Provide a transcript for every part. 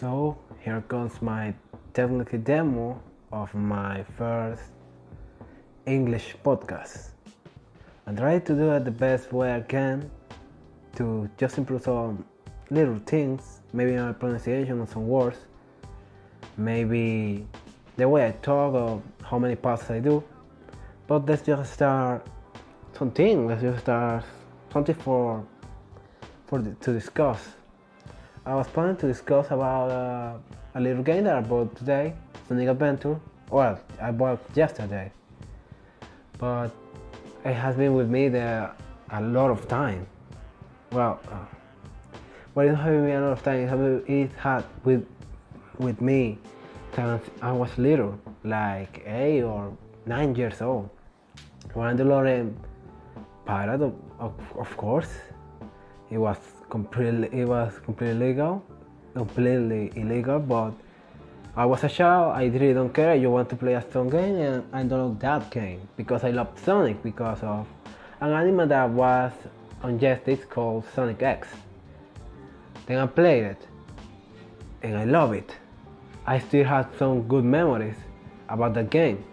So here comes my technical demo of my first English podcast. I try to do it the best way I can to just improve some little things, maybe my pronunciation of some words, maybe the way I talk or how many passes I do. But let's just start something. Let's just start something for for the, to discuss. I was planning to discuss about uh, a little game that I bought today, Sonic Adventure. Well, I bought yesterday, but it has been with me there a lot of time. Well, uh, well, it having me a lot of time. It, it had with with me since I was little, like eight or nine years old. When the Lorem pirate, of, of, of course, it was completely it was completely legal, completely illegal. But I was a child. I really don't care. You want to play a Sonic game, and I don't download that game because I love Sonic because of an anime that was on Jetix called Sonic X. Then I played it, and I love it. I still have some good memories about the game.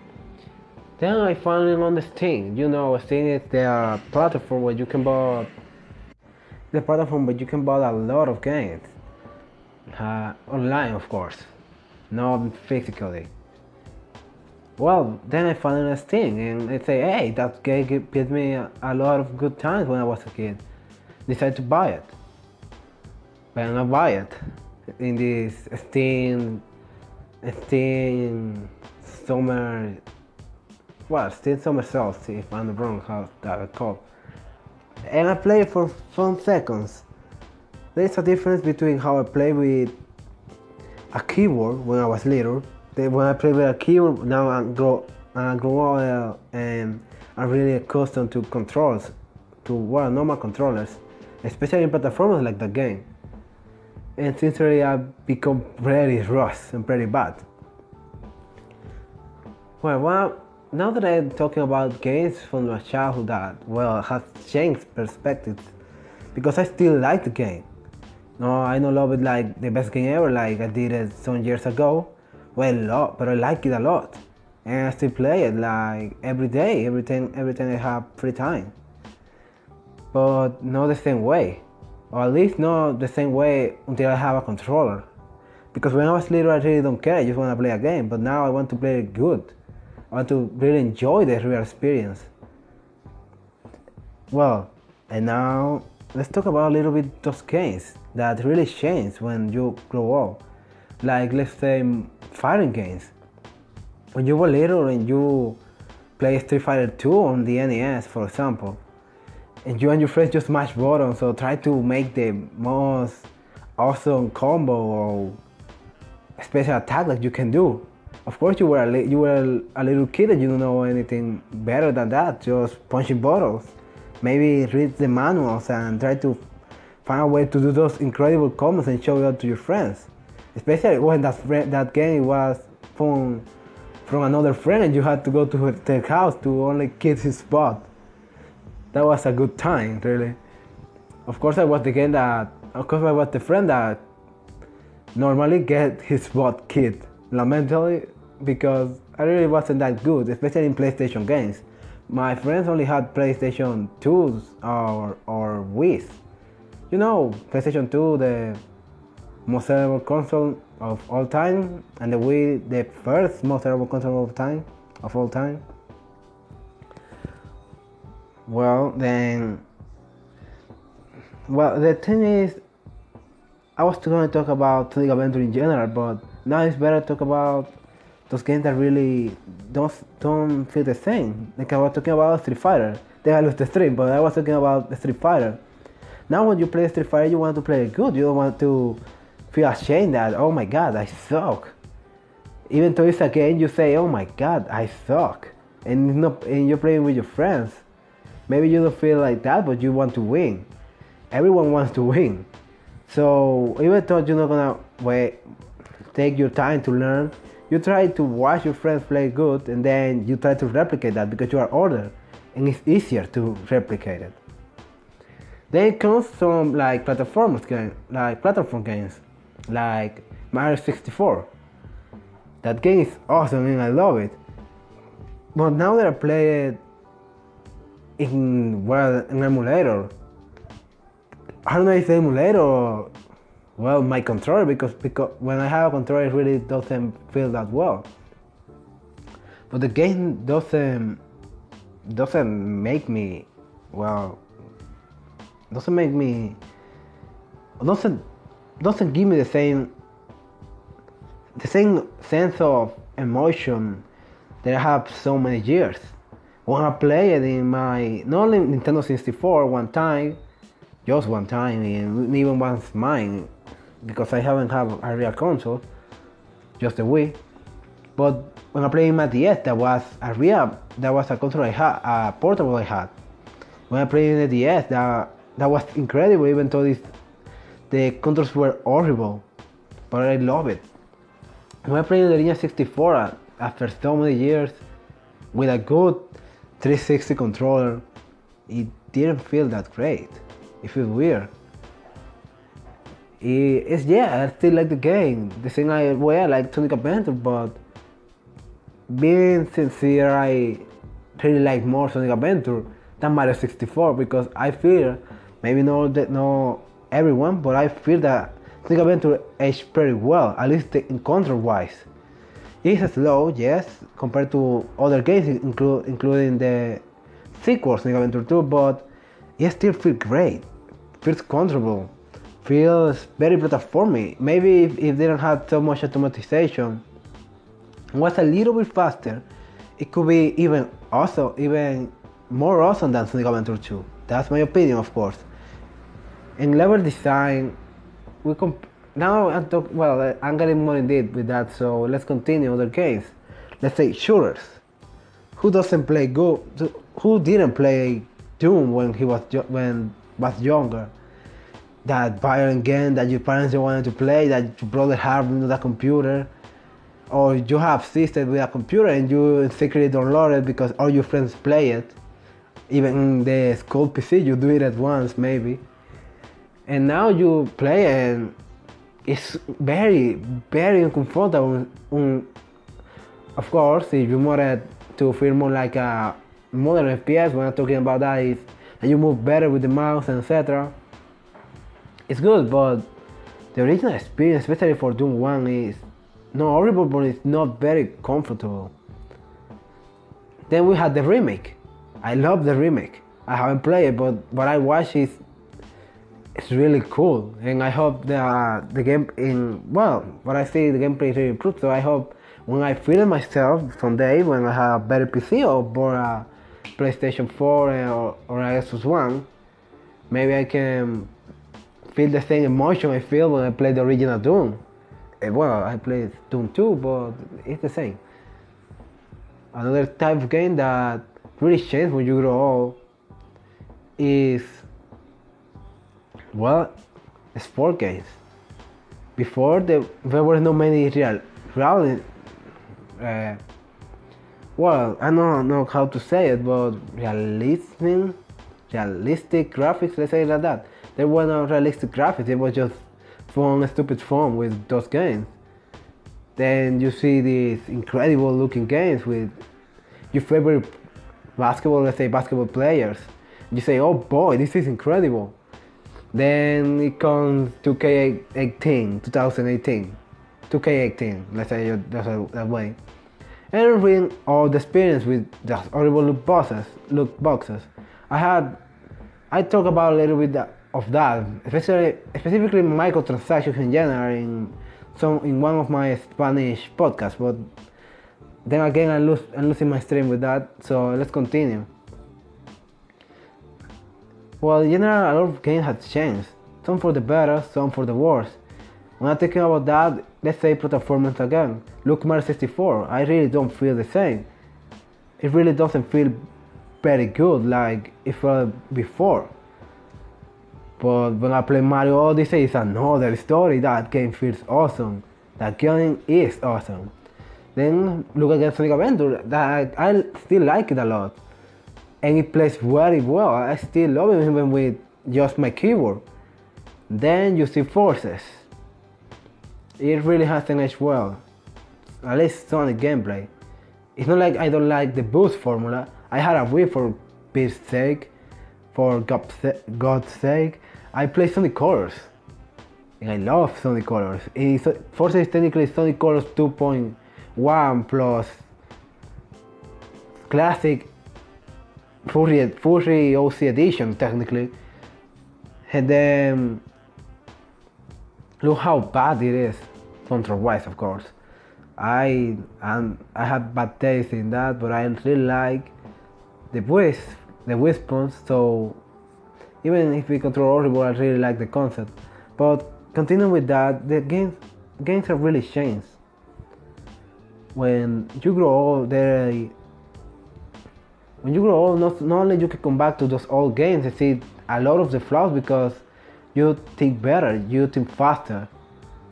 Then I finally on the Steam. You know, Steam is the platform where you can buy the platform but you can buy a lot of games uh, online, of course, not physically. Well, then I found on Steam and I say, hey, that game gives me a, a lot of good times when I was a kid. Decided to buy it. But I not buy it in this Steam, Steam summer, well, Steam summer sales, if I'm wrong how that I call. And I play for some seconds. There's a difference between how I play with a keyboard when I was little. Then when I play with a keyboard, now I grow, I grow up uh, and I'm really accustomed to controls, to what well, normal controllers, especially in platformers like the game. And sincerely, I've become very rust and pretty bad. Well, well, now that I'm talking about games from my childhood that well has changed perspectives because I still like the game. No, I don't love it like the best game ever, like I did it some years ago. Well, but I like it a lot, and I still play it like every day, every time, every time I have free time. But not the same way, or at least not the same way until I have a controller. Because when I was little, I really don't care. I just want to play a game. But now I want to play it good. I want to really enjoy the real experience. Well, and now let's talk about a little bit those games that really change when you grow up. Like let's say fighting games. When you were little and you play Street Fighter 2 on the NES, for example, and you and your friends just mash buttons or try to make the most awesome combo or special attack that you can do of course, you were a, you were a little kid and you don't know anything better than that. Just punching bottles. Maybe read the manuals and try to find a way to do those incredible combos and show it out to your friends. Especially when that friend, that game was from from another friend and you had to go to their house to only kiss his spot. That was a good time, really. Of course, I was the game that. Of course, I was the friend that normally get his spot kid. Lamentably, because I really wasn't that good, especially in PlayStation games. My friends only had PlayStation 2s or, or Wii's. You know, PlayStation 2, the most valuable console of all time, and the Wii, the first most valuable console of time, of all time. Well, then, well, the thing is, I was going to talk about Sonic Adventure in general, but now it's better to talk about those games that really don't don't feel the same. Like I was talking about Street Fighter. They I lost the stream, but I was talking about Street Fighter. Now when you play Street Fighter, you want to play good. You don't want to feel ashamed that oh my god, I suck. Even though it's a game, you say oh my god, I suck, and not, and you're playing with your friends. Maybe you don't feel like that, but you want to win. Everyone wants to win. So even though you're not gonna wait, take your time to learn you try to watch your friends play good and then you try to replicate that because you are older and it's easier to replicate it. Then comes some like platform games, like platform games, like Mario 64. That game is awesome and I love it. But now that I play it in well an emulator, I don't know if the emulator or well my controller because because when I have a controller it really doesn't feel that well. But the game doesn't doesn't make me well doesn't make me doesn't doesn't give me the same the same sense of emotion that I have so many years. When I played in my not only Nintendo 64 one time, just one time, and even once mine, because I haven't had a real console, just a Wii. But when I played in my DS, that was a real, that was a console I had, a portable I had. When I played in the DS, that that was incredible, even though this, the controls were horrible, but I love it. When I played in the Nintendo 64 uh, after so many years with a good 360 controller, it didn't feel that great. It feels weird. it's yeah, I still like the game. The same way I like Sonic Adventure, but being sincere, I really like more Sonic Adventure than Mario 64 because I feel maybe not that no everyone, but I feel that Sonic Adventure aged pretty well, at least in control wise. It's slow, yes, compared to other games, include, including the sequel Sonic Adventure 2, but it still feels great, feels comfortable, feels very platformy. Maybe if, if they don't have so much automatization, was a little bit faster, it could be even also even more awesome than Sonic Adventure 2. That's my opinion, of course. In level design, we comp- now I'm talk- well, I'm getting more in depth with that. So let's continue other games. Let's say shooters. Who doesn't play go? Who didn't play Doom when he was when was younger? That violent game that your parents wanted to play, that your brother had on the computer or you have system with a computer and you secretly download it because all your friends play it. Even the school PC, you do it at once maybe. And now you play and it's very, very uncomfortable. Um, of course, if you wanted to feel more like a modern FPS, when I'm talking about that is and you move better with the mouse and etc. It's good, but the original experience, especially for Doom 1, is not horrible, but it's not very comfortable. Then we had the remake. I love the remake. I haven't played it, but what I watch is it's really cool, and I hope the uh, the game in well, what I see the gameplay is really improved. So I hope when I feel myself someday, when I have a better PC or a PlayStation 4 or, or a Xbox One, maybe I can feel the same emotion I feel when I play the original Doom. Eh, well, I played Doom 2, but it's the same. Another type of game that really changes when you grow old is, well, sport games. Before, the, there were not many real, real uh, well, I don't know how to say it, but realistic, realistic graphics, let's say like that. There were no realistic graphics, it was just fun, stupid fun with those games. Then you see these incredible looking games with your favorite basketball, let's say basketball players. You say, oh boy, this is incredible. Then it comes 2K18, 2018, 2K18, let's say that way. And reading all the experience with the horrible loot boxes, loot boxes. I had, I talk about a little bit of that, especially specifically microtransactions in general in some in one of my Spanish podcasts. But then again, I lose I'm losing my stream with that. So let's continue. Well, in general, a lot of games have changed. Some for the better, some for the worse. When I'm thinking about that, let's say performance again. Look Mario 64, I really don't feel the same. It really doesn't feel very good like it felt before. But when I play Mario Odyssey, it's another story. That game feels awesome. That game is awesome. Then look at Sonic Adventure. That I still like it a lot, and it plays very well. I still love it even with just my keyboard. Then you see Forces. It really hasn't aged well. At least Sonic gameplay. It's not like I don't like the boost formula. I had a Wii for peace sake, for God's sake. I play Sonic Colors. And I love Sonic Colors. It's, Forces is technically Sonic Colors 2.1 plus classic Fury, Fury OC edition technically. And then look how bad it is, control wise of course. I and I have bad taste in that, but I really like the voice, the response. So even if we control horrible, I really like the concept. But continuing with that, the games games have really changed. When you grow old, they when you grow old, not, not only you can come back to those old games and see a lot of the flaws because you think better, you think faster.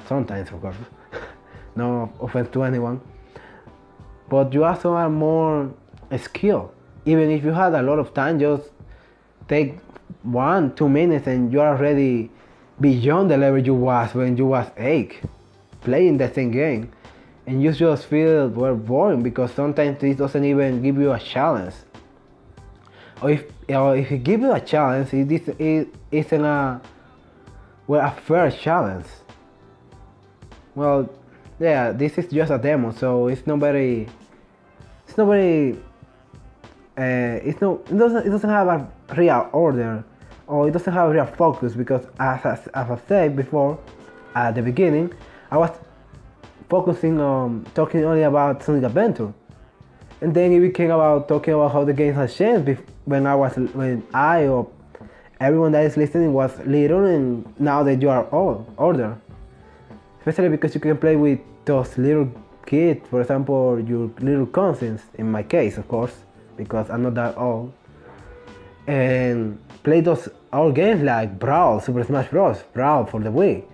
Sometimes, of course. no offense to anyone. But you also are more skilled. Even if you had a lot of time, just take one, two minutes and you are already beyond the level you was when you was eight, playing the same game. And you just feel well boring because sometimes this doesn't even give you a challenge. Or if or if it gives you a challenge, it, it isn't a well a fair challenge. Well, yeah, this is just a demo, so it's very, it's very, uh, it's no, it doesn't, it doesn't have a real order, or it doesn't have a real focus because as, as, as I said before, at the beginning, I was focusing on talking only about Sonic Adventure, and then it became about talking about how the game has changed when I was when I or everyone that is listening was little, and now that you are old, older especially because you can play with those little kids, for example, your little cousins, in my case, of course, because I'm not that old, and play those old games like Brawl, Super Smash Bros., Brawl for the Wii.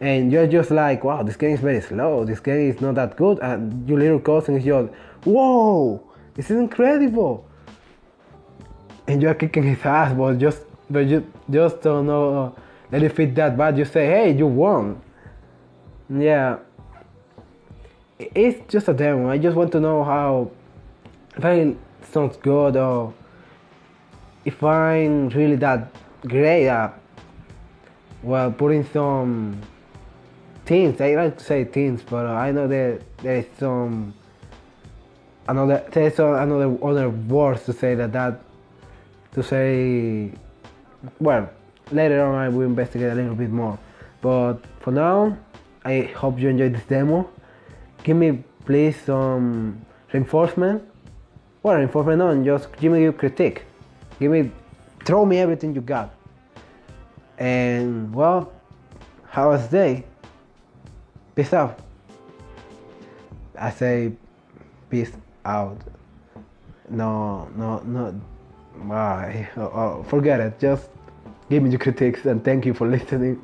And you're just like, wow, this game is very slow, this game is not that good, and your little cousin is just, whoa, this is incredible. And you're kicking his ass, but just, but you just don't know, uh, let it fit that bad. You say, hey, you won. Yeah. It's just a demo. I just want to know how if it sounds good or if i'm really that great at well putting some things i like to say things but i know that there is some another there's another other words to say that that to say well later on i will investigate a little bit more but for now I hope you enjoyed this demo. Give me please some reinforcement. Well, reinforcement on, just give me your critique. Give me, throw me everything you got. And well, how was the day? Peace out. I say peace out. No, no, no. Oh, oh, forget it. Just give me the critiques and thank you for listening.